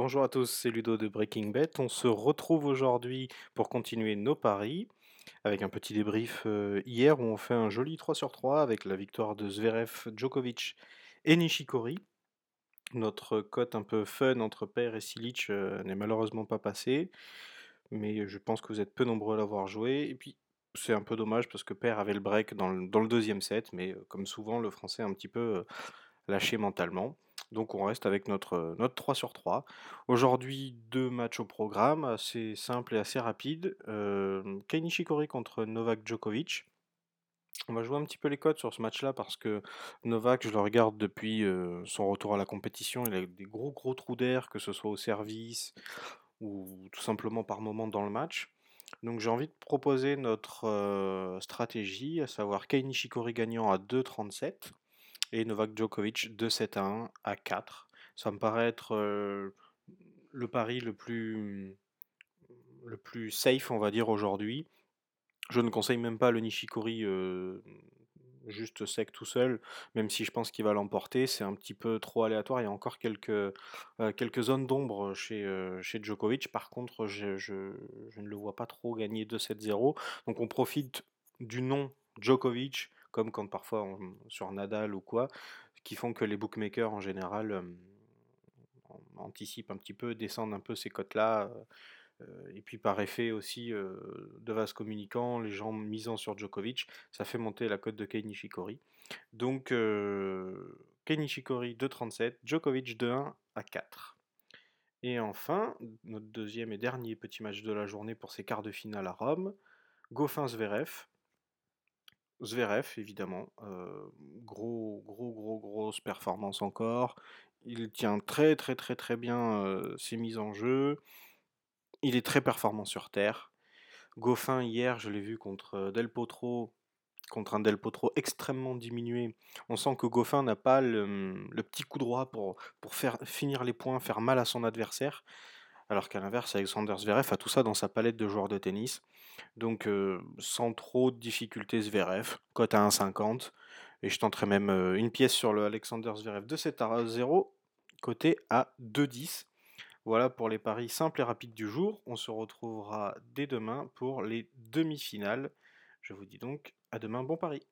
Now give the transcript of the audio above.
bonjour à tous, c'est Ludo de Breaking Bet. On se retrouve aujourd'hui pour continuer nos paris avec un petit débrief euh, hier où on fait un joli 3 sur 3 avec la victoire de Zverev, Djokovic et Nishikori. Notre cote un peu fun entre Père et Silic euh, n'est malheureusement pas passée, mais je pense que vous êtes peu nombreux à l'avoir joué. Et puis c'est un peu dommage parce que Père avait le break dans le, deuxième set, mais euh, comme souvent le français a un petit peu lâché mentalement. Donc on reste avec notre, euh, notre 3 sur 3. Aujourd'hui, deux matchs au programme, assez simple et assez rapide. Euh, Nishikori contre Novak Djokovic. On va jouer un petit peu les codes sur ce match-là parce que Novak, je le regarde depuis euh, son retour à la compétition, il a des gros gros trous d'air, que ce soit au service ou tout simplement par moment dans le match. Donc j'ai envie de proposer notre euh, stratégie, à savoir Kei Nishikori gagnant à 2,37 et Novak Djokovic 2-7 à 1 à 4. Ça me paraît être euh, le pari le plus, le plus safe, on va dire, aujourd'hui. Je ne conseille même pas le Nishikori euh, juste sec tout seul, même si je pense qu'il va l'emporter. C'est un petit peu trop aléatoire. Il y a encore quelques, euh, quelques zones d'ombre chez, chez Djokovic. Par contre, je, je- je ne le vois pas trop gagner 2-7-0. Donc on profite du nom Djokovic, comme quand parfois sur Nadal ou quoi, qui font que les bookmakers en général euh, an- anticipent un petit peu, descendent un peu ces cotes-là. euh, euh, et puis par effet aussi de vase communicant, les gens misant sur Djokovic, ça fait monter la cote de Kei Nishikori. Donc Kei Nishikori 2,37, Djokovic 2,1 à 4. Et enfin, notre deuxième et dernier petit match de la journée pour ces quarts de finale à Rome, Goffin Zverev. Zverev, évidemment, euh, gros, gros, gros, grosse performance encore. Il tient très, très, très, très bien euh, ses mises en jeu. Il est très performant sur terre. Goffin, hier, je l'ai vu contre euh, Del Potro, contre un Del Potro extrêmement diminué. On sent que Goffin n'a pas le, petit coup droit pour, pour faire finir les points, faire mal à son adversaire. Alors qu'à l'inverse, Alexander Zverev a tout ça dans sa palette de joueurs de tennis. Donc, euh, sans trop de difficultés, Zverev, cote à 1,50. Et je tenterai même euh, une pièce sur le Alexander Zverev de 7 à 0, coté à 2,10. Voilà pour les paris simples et rapides du jour. On se retrouvera dès demain pour les demi-finales. Je vous dis donc à demain, bon pari.